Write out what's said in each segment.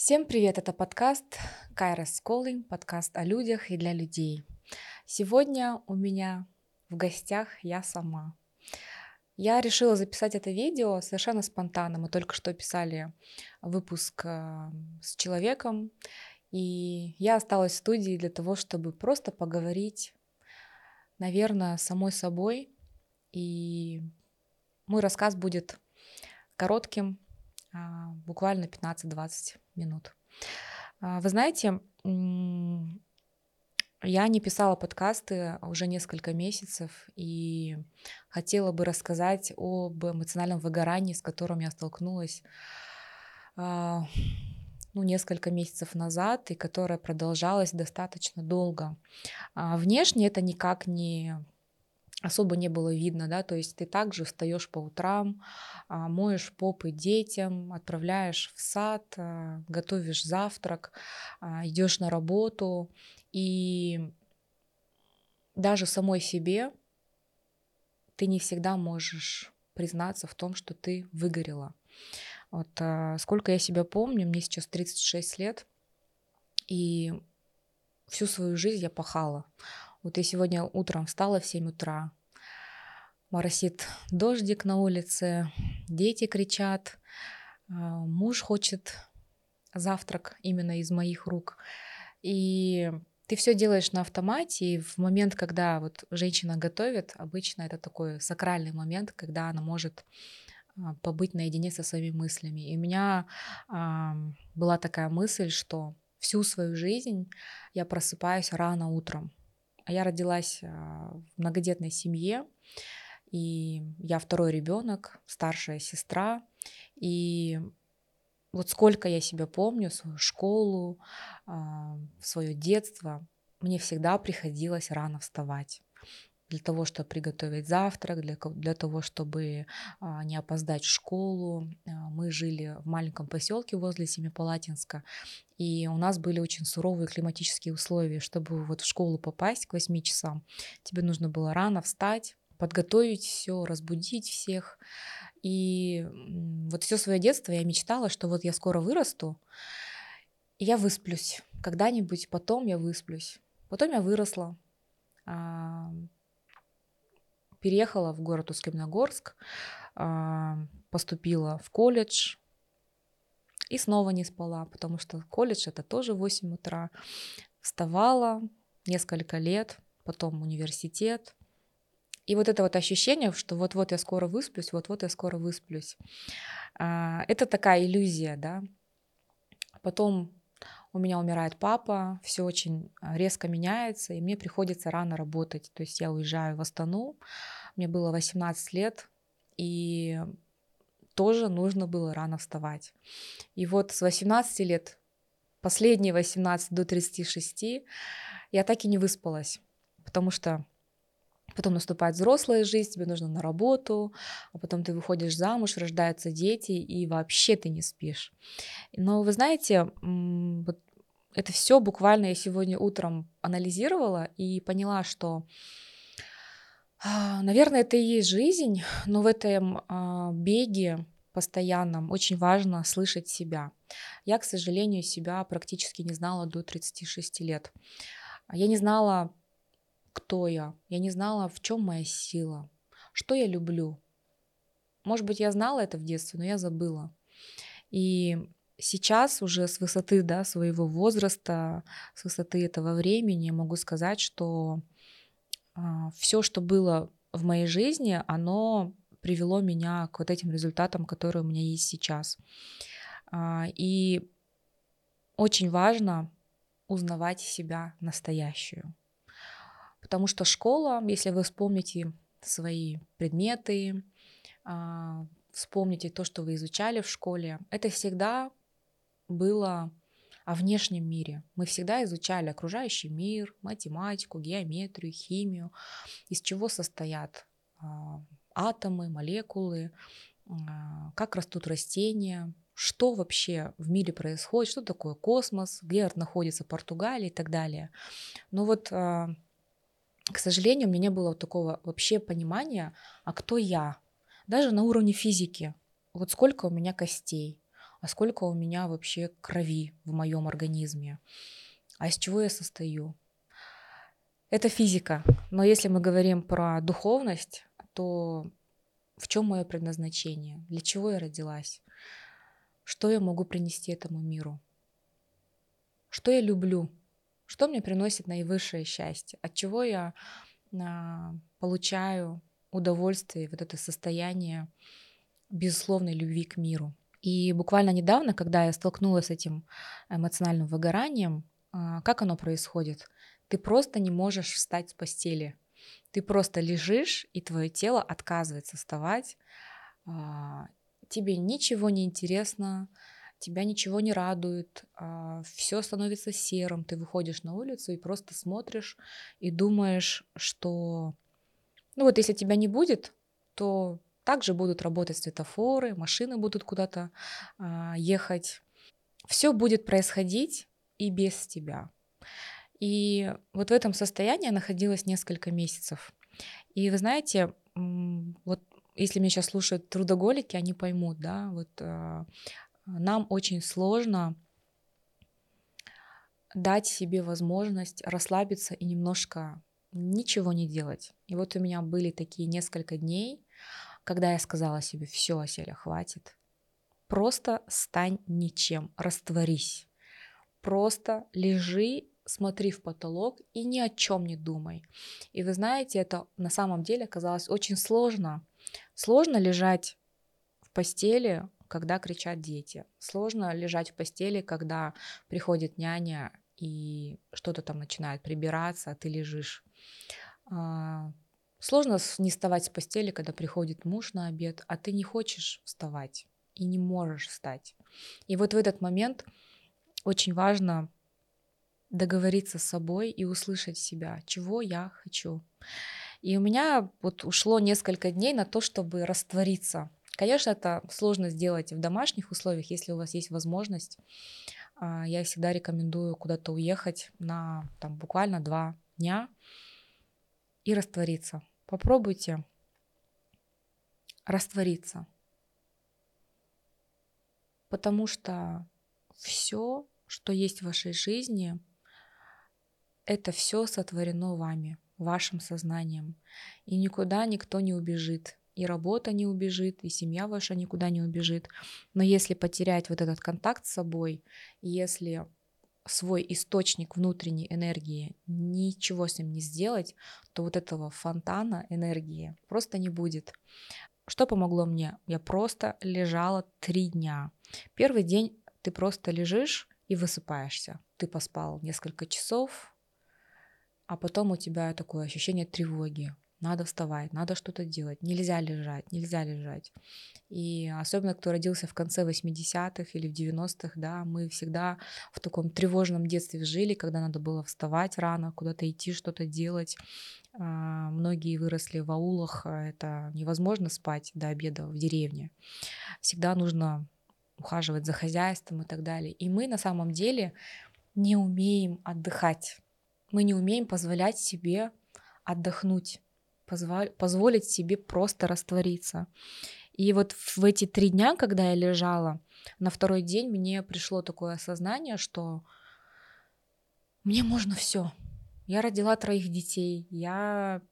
Всем привет, это подкаст Kairos Calling, подкаст о людях и для людей. Сегодня у меня в гостях я сама. Я решила записать это видео совершенно спонтанно. Мы только что писали выпуск э, с человеком, и я осталась в студии для того, чтобы просто поговорить, наверное, самой собой. И мой рассказ будет коротким, буквально 15-20 минут. А, вы знаете, я не писала подкасты уже несколько месяцев и хотела бы рассказать об эмоциональном выгорании, с которым я столкнулась а, ну, несколько месяцев назад и которое продолжалось достаточно долго. Внешне это никак не особо не было видно, да, то есть ты также встаешь по утрам, а, моешь попы детям, отправляешь в сад, а, готовишь завтрак, а, идешь на работу, и даже самой себе ты не всегда можешь признаться в том, что ты выгорела. Вот сколько я себя помню, мне сейчас 36 лет, и всю свою жизнь я пахала. Вот я сегодня утром встала в 7 утра, моросит дождик на улице, дети кричат, а, муж хочет завтрак именно из моих рук. И ты все делаешь на автомате, и в момент, когда вот женщина готовит, обычно это такой сакральный момент, когда она может а, побыть наедине со своими мыслями. И у меня а, была такая мысль, что всю свою жизнь я просыпаюсь рано утром. А я родилась а, в многодетной семье, и я второй ребенок, старшая сестра, и вот сколько я себя помню, свою школу, а, свое детство, мне всегда приходилось рано вставать для того, чтобы приготовить завтрак, для, для того, чтобы не опоздать в школу. А, мы жили в маленьком поселке возле Семипалатинска, и у нас были очень суровые климатические условия. Чтобы вот в школу попасть к 8 часам, тебе нужно было рано встать, подготовить все, разбудить всех. И вот все свое детство я мечтала, что вот я скоро вырасту, и я высплюсь. Когда-нибудь потом я высплюсь. Потом я выросла, переехала в город Усть-Каменогорск, а, поступила в колледж и снова не спала, потому что колледж это тоже 8 утра. Вставала несколько лет, потом университет. И вот это вот ощущение, что вот-вот я скоро высплюсь, вот-вот я скоро высплюсь. А, это такая иллюзия, да. Потом у меня умирает папа, все очень а, резко меняется, и мне приходится рано работать. То есть я уезжаю в Астану, мне было 18 лет, и тоже нужно было рано вставать. И вот с 18 лет, последние 18 до 36, я так и не выспалась, потому что потом наступает взрослая жизнь, тебе нужно на работу, а потом ты выходишь замуж, рождаются дети, и вообще ты не спишь. Но вы знаете, вот это все буквально я сегодня утром анализировала и поняла, что а, Наверное, это и есть жизнь, но в этом а, беге постоянном очень важно слышать себя. Я, к сожалению, себя практически не знала до 36 лет. Я не знала, кто я, я не знала, в чем моя сила, что я люблю. Может быть, я знала это в детстве, но я забыла. И сейчас уже с высоты да, своего возраста, с высоты этого времени могу сказать, что а, все, что было в моей жизни, оно привело меня к вот этим результатам, которые у меня есть сейчас. А, и очень важно узнавать себя настоящую. Потому что школа, если вы вспомните свои предметы, а, вспомните то, что вы изучали в школе, это всегда было о внешнем мире. Мы всегда изучали окружающий мир, математику, геометрию, химию, из чего состоят а, атомы, молекулы, а, как растут растения, что вообще в мире происходит, что такое космос, где находится Португалия и так далее. Но вот, к сожалению, у меня не было такого вообще понимания, а кто я, даже на уровне физики. Вот сколько у меня костей, а сколько у меня вообще крови в моем организме, а из чего я состою. Это физика, но если мы говорим про духовность, то в чем мое предназначение, для чего я родилась, что я могу принести этому миру, что я люблю, что мне приносит наивысшее счастье, от чего я а, получаю удовольствие, вот это состояние безусловной любви к миру. И буквально недавно, когда я столкнулась с этим эмоциональным выгоранием, а, как оно происходит? Ты просто не можешь встать с постели. Ты просто лежишь, и твое тело отказывается вставать. А, тебе ничего не интересно, тебя ничего не радует, а, все становится серым. Ты выходишь на улицу и просто смотришь и думаешь, что, ну вот если тебя не будет, то также будут работать светофоры, машины будут куда-то а, ехать. Все будет происходить и без тебя. И вот в этом состоянии я находилась несколько месяцев. И вы знаете, вот если меня сейчас слушают трудоголики, они поймут, да, вот э, нам очень сложно дать себе возможность расслабиться и немножко ничего не делать. И вот у меня были такие несколько дней, когда я сказала себе, все, Оселя, хватит. Просто стань ничем, растворись. Просто лежи, смотри в потолок и ни о чем не думай. И вы знаете, это на самом деле оказалось очень сложно. Сложно лежать в постели, когда кричат дети. Сложно лежать в постели, когда приходит няня и что-то там начинает прибираться, а ты лежишь. А, Сложно не вставать с постели, когда приходит муж на обед, а ты не хочешь вставать и не можешь встать. И вот в этот момент очень важно договориться с собой и услышать себя, чего я хочу. И у меня вот ушло несколько дней на то, чтобы раствориться. Конечно, это сложно сделать в домашних условиях, если у вас есть возможность. А, я всегда рекомендую куда-то уехать на там, буквально два дня и раствориться. Попробуйте раствориться. Потому что все, что есть в вашей жизни, это все сотворено вами, вашим сознанием. И никуда никто не убежит. И работа не убежит, и семья ваша никуда не убежит. Но если потерять вот этот контакт с собой, если свой источник внутренней энергии, ничего с ним не сделать, то вот этого фонтана энергии просто не будет. Что помогло мне? Я просто лежала три дня. Первый день ты просто лежишь и высыпаешься. Ты поспал несколько часов, а потом у тебя такое ощущение тревоги надо вставать, надо что-то делать, нельзя лежать, нельзя лежать. И особенно, кто родился в конце 80-х или в 90-х, да, мы всегда в таком тревожном детстве жили, когда надо было вставать рано, куда-то идти, что-то делать. А, многие выросли в аулах, а это невозможно спать до обеда в деревне. Всегда нужно ухаживать за хозяйством и так далее. И мы на самом деле не умеем отдыхать. Мы не умеем позволять себе отдохнуть позволить себе просто раствориться. И вот в эти три дня, когда я лежала, на второй день мне пришло такое осознание, что мне можно все. Я родила троих детей, я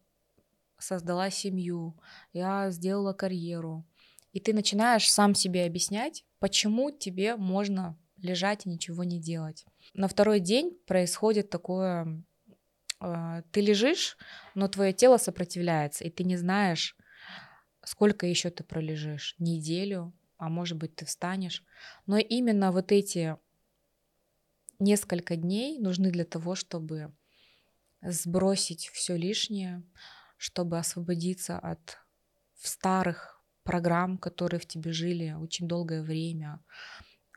создала семью, я сделала карьеру. И ты начинаешь сам себе объяснять, почему тебе можно лежать и ничего не делать. На второй день происходит такое ты лежишь, но твое тело сопротивляется, и ты не знаешь, сколько еще ты пролежишь, неделю, а может быть ты встанешь. Но именно вот эти несколько дней нужны для того, чтобы сбросить все лишнее, чтобы освободиться от старых программ, которые в тебе жили очень долгое время.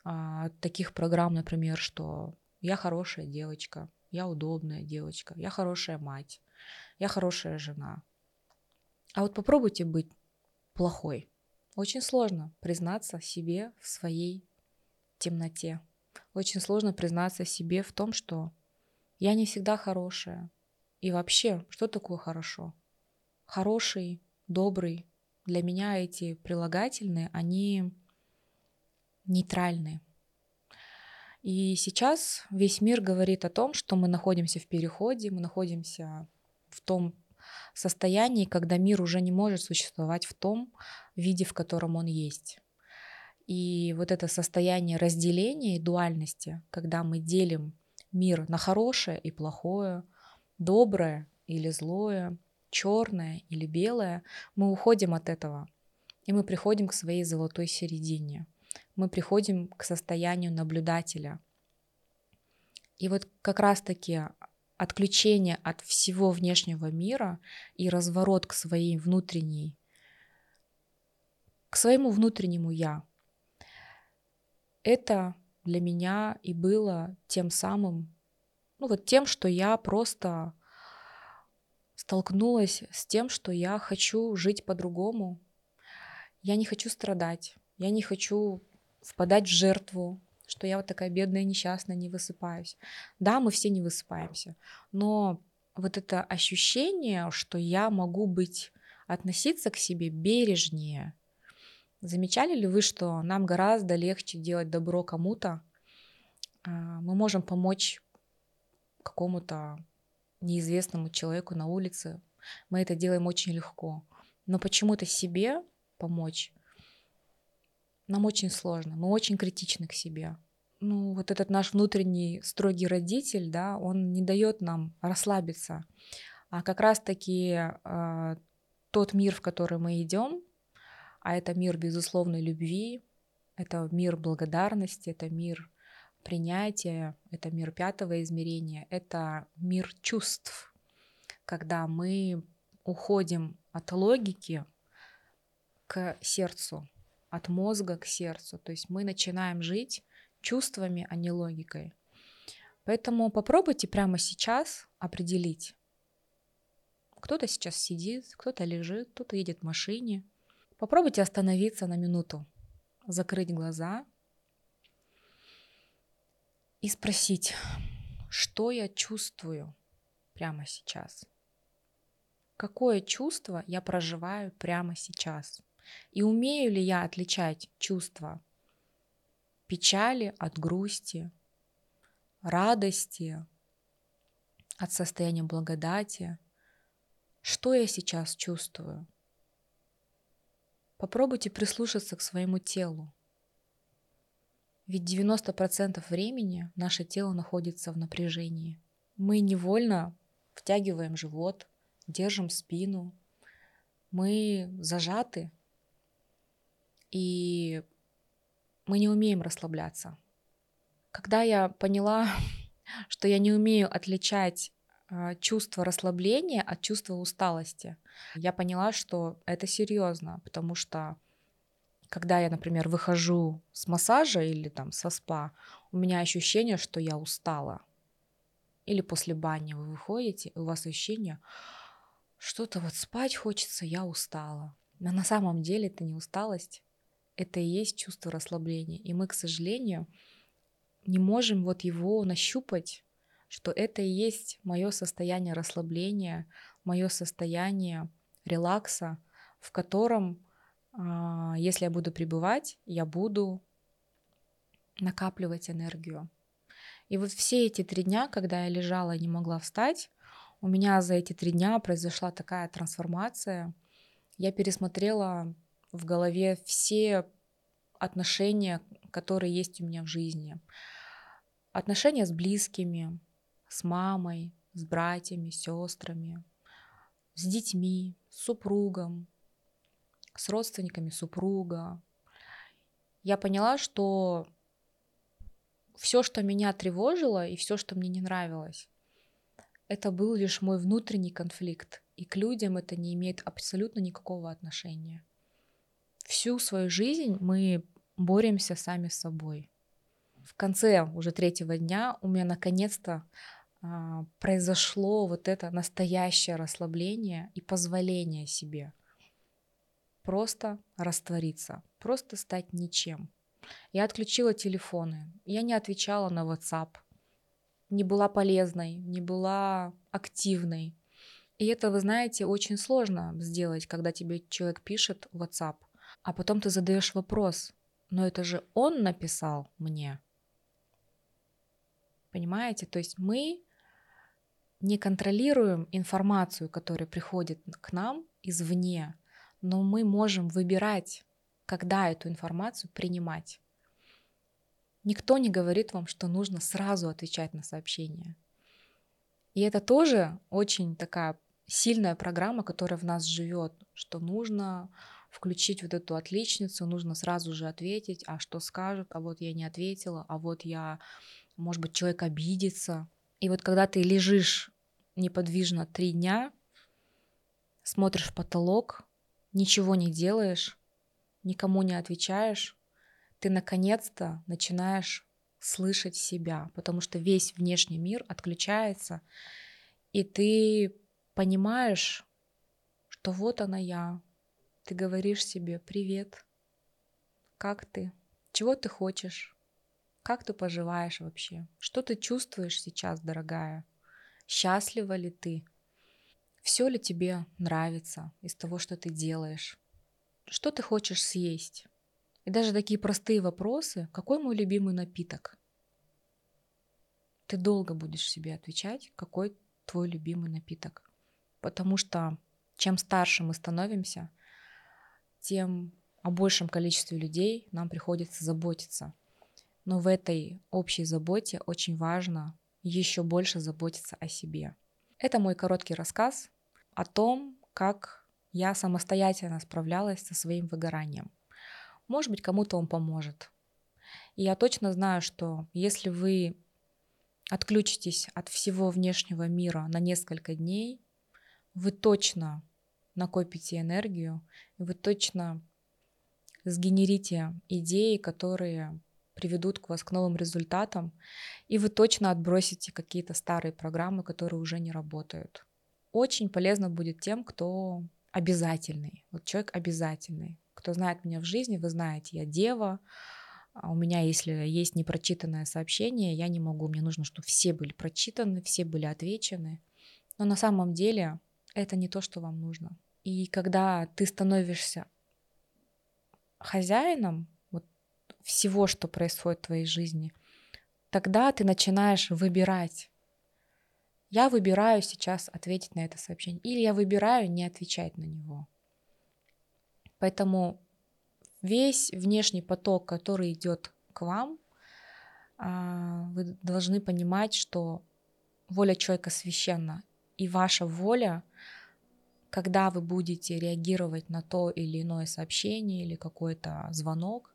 А, от таких программ, например, что я хорошая девочка, я удобная девочка, я хорошая мать, я хорошая жена. А вот попробуйте быть плохой. Очень сложно признаться себе в своей темноте. Очень сложно признаться себе в том, что я не всегда хорошая. И вообще, что такое хорошо? Хороший, добрый. Для меня эти прилагательные, они нейтральны. И сейчас весь мир говорит о том, что мы находимся в переходе, мы находимся в том состоянии, когда мир уже не может существовать в том виде, в котором он есть. И вот это состояние разделения и дуальности, когда мы делим мир на хорошее и плохое, доброе или злое, черное или белое, мы уходим от этого, и мы приходим к своей золотой середине. Мы приходим к состоянию наблюдателя. И вот как раз-таки отключение от всего внешнего мира и разворот к своей внутренней, к своему внутреннему я. Это для меня и было тем самым, ну вот тем, что я просто столкнулась с тем, что я хочу жить по-другому. Я не хочу страдать, я не хочу впадать в жертву, что я вот такая бедная, несчастная, не высыпаюсь. Да, мы все не высыпаемся, но вот это ощущение, что я могу быть, относиться к себе бережнее. Замечали ли вы, что нам гораздо легче делать добро кому-то? А, мы можем помочь какому-то неизвестному человеку на улице. Мы это делаем очень легко. Но почему-то себе помочь нам очень сложно. Мы очень критичны к себе. Ну, вот этот наш внутренний строгий родитель, да, он не дает нам расслабиться. А как раз-таки э, тот мир, в который мы идем, а это мир безусловной любви, это мир благодарности, это мир принятия, это мир пятого измерения, это мир чувств, когда мы уходим от логики к сердцу, от мозга к сердцу. То есть мы начинаем жить чувствами, а не логикой. Поэтому попробуйте прямо сейчас определить. Кто-то сейчас сидит, кто-то лежит, кто-то едет в машине. Попробуйте остановиться на минуту, закрыть глаза и спросить, что я чувствую прямо сейчас. Какое чувство я проживаю прямо сейчас? И умею ли я отличать чувства печали от грусти, радости, от состояния благодати? Что я сейчас чувствую? Попробуйте прислушаться к своему телу. Ведь 90% времени наше тело находится в напряжении. Мы невольно втягиваем живот, держим спину, мы зажаты и мы не умеем расслабляться. Когда я поняла, что я не умею отличать а, чувство расслабления от чувства усталости, я поняла, что это серьезно, потому что когда я, например, выхожу с массажа или там со спа, у меня ощущение, что я устала. Или после бани вы выходите, и у вас ощущение, что-то вот спать хочется, я устала. Но на самом деле это не усталость, это и есть чувство расслабления. И мы, к сожалению, не можем вот его нащупать, что это и есть мое состояние расслабления, мое состояние релакса, в котором, а, если я буду пребывать, я буду накапливать энергию. И вот все эти три дня, когда я лежала и не могла встать, у меня за эти три дня произошла такая трансформация. Я пересмотрела в голове все отношения, которые есть у меня в жизни. Отношения с близкими, с мамой, с братьями, сестрами, с детьми, с супругом, с родственниками супруга. Я поняла, что все, что меня тревожило и все, что мне не нравилось, это был лишь мой внутренний конфликт, и к людям это не имеет абсолютно никакого отношения всю свою жизнь мы боремся сами с собой. В конце уже третьего дня у меня наконец-то а, произошло вот это настоящее расслабление и позволение себе просто раствориться, просто стать ничем. Я отключила телефоны, я не отвечала на WhatsApp, не была полезной, не была активной. И это, вы знаете, очень сложно сделать, когда тебе человек пишет WhatsApp. А потом ты задаешь вопрос, но это же он написал мне. Понимаете? То есть мы не контролируем информацию, которая приходит к нам извне, но мы можем выбирать, когда эту информацию принимать. Никто не говорит вам, что нужно сразу отвечать на сообщения. И это тоже очень такая сильная программа, которая в нас живет, что нужно включить вот эту отличницу, нужно сразу же ответить, а что скажут, а вот я не ответила, а вот я, может быть, человек обидится. И вот когда ты лежишь неподвижно три дня, смотришь в потолок, ничего не делаешь, никому не отвечаешь, ты наконец-то начинаешь слышать себя, потому что весь внешний мир отключается, и ты понимаешь, что вот она я. Ты говоришь себе «Привет, как ты? Чего ты хочешь? Как ты поживаешь вообще? Что ты чувствуешь сейчас, дорогая? Счастлива ли ты? Все ли тебе нравится из того, что ты делаешь? Что ты хочешь съесть? И даже такие простые вопросы, какой мой любимый напиток? Ты долго будешь себе отвечать, какой твой любимый напиток. Потому что чем старше мы становимся, тем о большем количестве людей нам приходится заботиться. Но в этой общей заботе очень важно еще больше заботиться о себе. Это мой короткий рассказ о том, как я самостоятельно справлялась со своим выгоранием. Может быть, кому-то он поможет. И я точно знаю, что если вы отключитесь от всего внешнего мира на несколько дней, вы точно накопите энергию, вы точно сгенерите идеи, которые приведут к вас к новым результатам, и вы точно отбросите какие-то старые программы, которые уже не работают. Очень полезно будет тем, кто обязательный. Вот человек обязательный. Кто знает меня в жизни, вы знаете, я дева, а у меня, если есть непрочитанное сообщение, я не могу, мне нужно, чтобы все были прочитаны, все были отвечены. Но на самом деле это не то, что вам нужно. И когда ты становишься хозяином вот, всего, что происходит в твоей жизни, тогда ты начинаешь выбирать. Я выбираю сейчас ответить на это сообщение, или я выбираю не отвечать на него. Поэтому весь внешний поток, который идет к вам, а, вы должны понимать, что воля человека священна, и ваша воля когда вы будете реагировать на то или иное сообщение или какой-то звонок,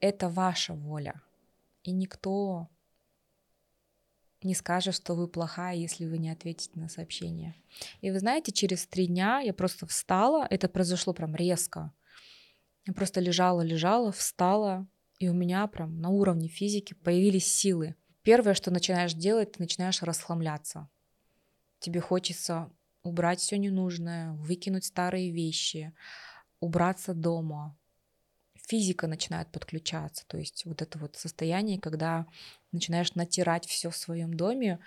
это ваша воля. И никто не скажет, что вы плохая, если вы не ответите на сообщение. И вы знаете, через три дня я просто встала, это произошло прям резко. Я просто лежала, лежала, встала, и у меня прям на уровне физики появились силы. Первое, что начинаешь делать, ты начинаешь расхламляться. Тебе хочется убрать все ненужное, выкинуть старые вещи, убраться дома. Физика начинает подключаться, то есть вот это вот состояние, когда начинаешь натирать все в своем доме,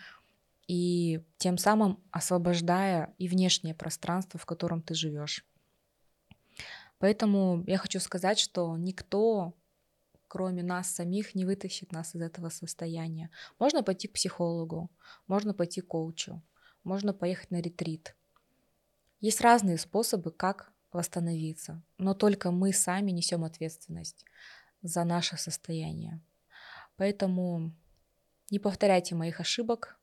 и тем самым освобождая и внешнее пространство, в котором ты живешь. Поэтому я хочу сказать, что никто, кроме нас самих, не вытащит нас из этого состояния. Можно пойти к психологу, можно пойти к коучу, можно поехать на ретрит. Есть разные способы, как восстановиться, но только мы сами несем ответственность за наше состояние. Поэтому не повторяйте моих ошибок,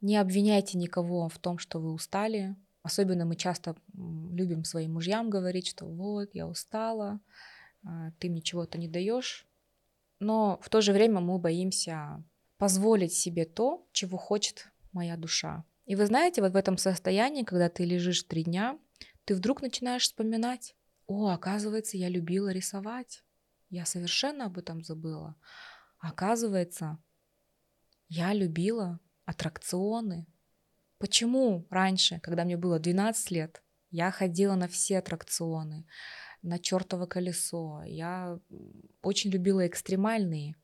не обвиняйте никого в том, что вы устали. Особенно мы часто любим своим мужьям говорить, что вот, я устала, а, ты мне чего-то не даешь. Но в то же время мы боимся позволить себе то, чего хочет моя душа. И вы знаете, вот в этом состоянии, когда ты лежишь три дня, ты вдруг начинаешь вспоминать, о, оказывается, я любила рисовать. Я совершенно об этом забыла. Оказывается, я любила аттракционы. Почему раньше, когда мне было 12 лет, я ходила на все аттракционы, на чертово колесо. Я очень любила экстремальные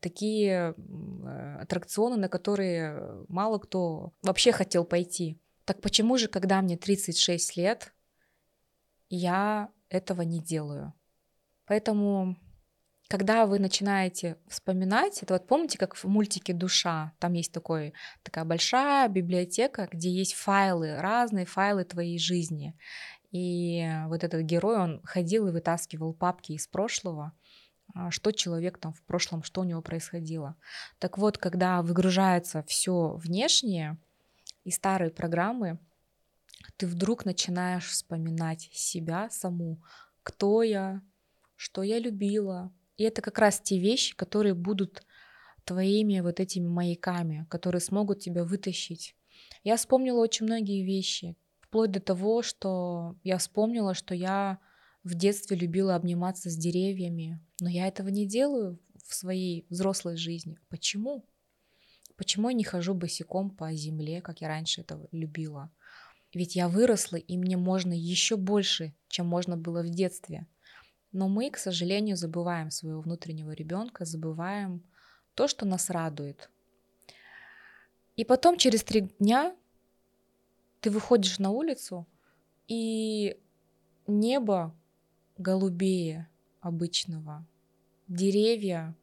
такие э, аттракционы, на которые мало кто вообще хотел пойти. Так почему же, когда мне 36 лет, я этого не делаю? Поэтому когда вы начинаете вспоминать, это вот помните, как в мультике «Душа», там есть такой, такая большая библиотека, где есть файлы, разные файлы твоей жизни. И вот этот герой, он ходил и вытаскивал папки из прошлого, а, что человек там в прошлом, что у него происходило. Так вот, когда выгружается все внешнее и старые программы, ты вдруг начинаешь вспоминать себя саму, кто я, что я любила. И это как раз те вещи, которые будут твоими вот этими маяками, которые смогут тебя вытащить. Я вспомнила очень многие вещи, вплоть до того, что я вспомнила, что я в детстве любила обниматься с деревьями, но я этого не делаю в своей взрослой жизни. Почему? Почему я не хожу босиком по земле, как я раньше это любила? Ведь я выросла, и мне можно еще больше, чем можно было в детстве. Но мы, к сожалению, забываем своего внутреннего ребенка, забываем то, что нас радует. И потом через три дня ты выходишь на улицу, и небо голубее обычного. Деревья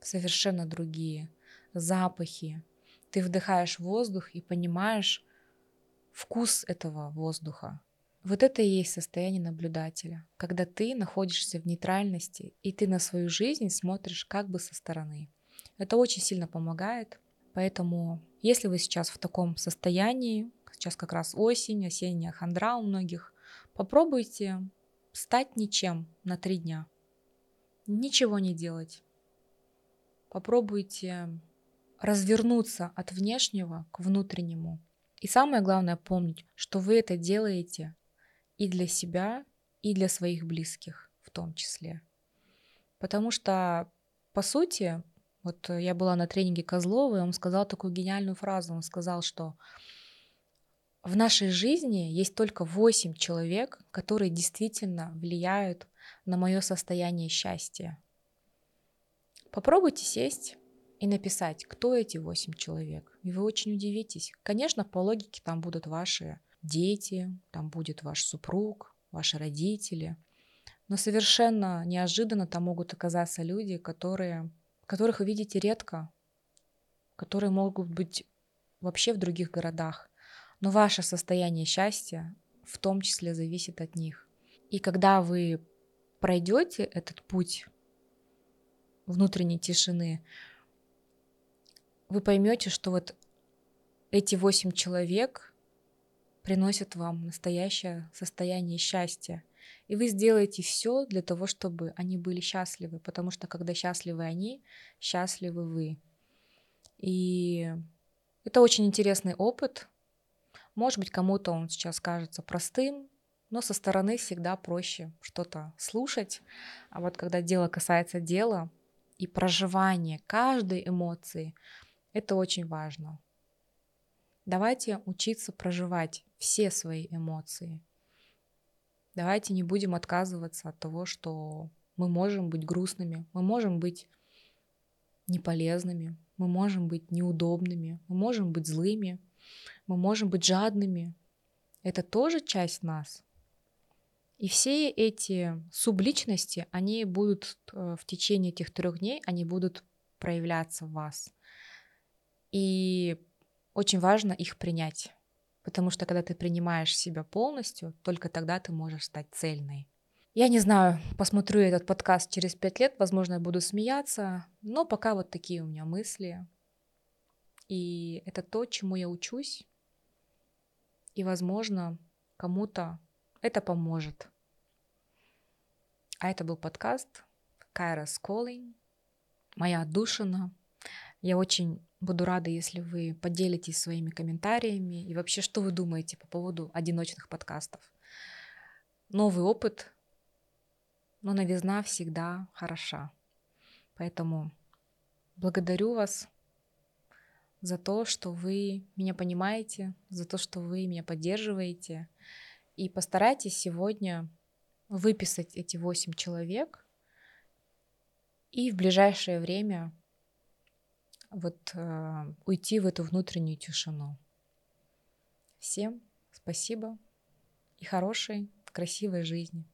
совершенно другие, запахи. Ты вдыхаешь воздух и понимаешь вкус этого воздуха. Вот это и есть состояние наблюдателя, когда ты находишься в нейтральности, и ты на свою жизнь смотришь как бы со стороны. Это очень сильно помогает, поэтому если вы сейчас в таком состоянии, сейчас как раз осень, осенняя хандра у многих, попробуйте стать ничем на три дня. Ничего не делать. Попробуйте развернуться от внешнего к внутреннему. И самое главное помнить, что вы это делаете и для себя, и для своих близких в том числе. Потому что, по сути, вот я была на тренинге Козлова, и он сказал такую гениальную фразу. Он сказал, что в нашей жизни есть только 8 человек, которые действительно влияют на мое состояние счастья. Попробуйте сесть и написать, кто эти 8 человек. И вы очень удивитесь. Конечно, по логике там будут ваши дети, там будет ваш супруг, ваши родители. Но совершенно неожиданно там могут оказаться люди, которые, которых вы видите редко, которые могут быть вообще в других городах. Но ваше состояние счастья в том числе зависит от них. И когда вы пройдете этот путь внутренней тишины, вы поймете, что вот эти восемь человек приносят вам настоящее состояние счастья. И вы сделаете все для того, чтобы они были счастливы, потому что когда счастливы они, счастливы вы. И это очень интересный опыт, может быть, кому-то он сейчас кажется простым, но со стороны всегда проще что-то слушать. А вот когда дело касается дела и проживания каждой эмоции, это очень важно. Давайте учиться проживать все свои эмоции. Давайте не будем отказываться от того, что мы можем быть грустными, мы можем быть неполезными, мы можем быть неудобными, мы можем быть злыми, мы можем быть жадными. Это тоже часть нас. И все эти субличности, они будут э, в течение этих трех дней, они будут проявляться в вас. И очень важно их принять. Потому что когда ты принимаешь себя полностью, только тогда ты можешь стать цельной. Я не знаю, посмотрю этот подкаст через пять лет, возможно, я буду смеяться, но пока вот такие у меня мысли. И это то, чему я учусь. И, возможно, кому-то это поможет. А это был подкаст Kairos Calling, моя отдушина. Я очень буду рада, если вы поделитесь своими комментариями и вообще, что вы думаете по поводу одиночных подкастов. Новый опыт, но новизна всегда хороша. Поэтому благодарю вас за то, что вы меня понимаете, за то, что вы меня поддерживаете. И постарайтесь сегодня выписать эти восемь человек и в ближайшее время вот э, уйти в эту внутреннюю тишину. Всем спасибо и хорошей, красивой жизни.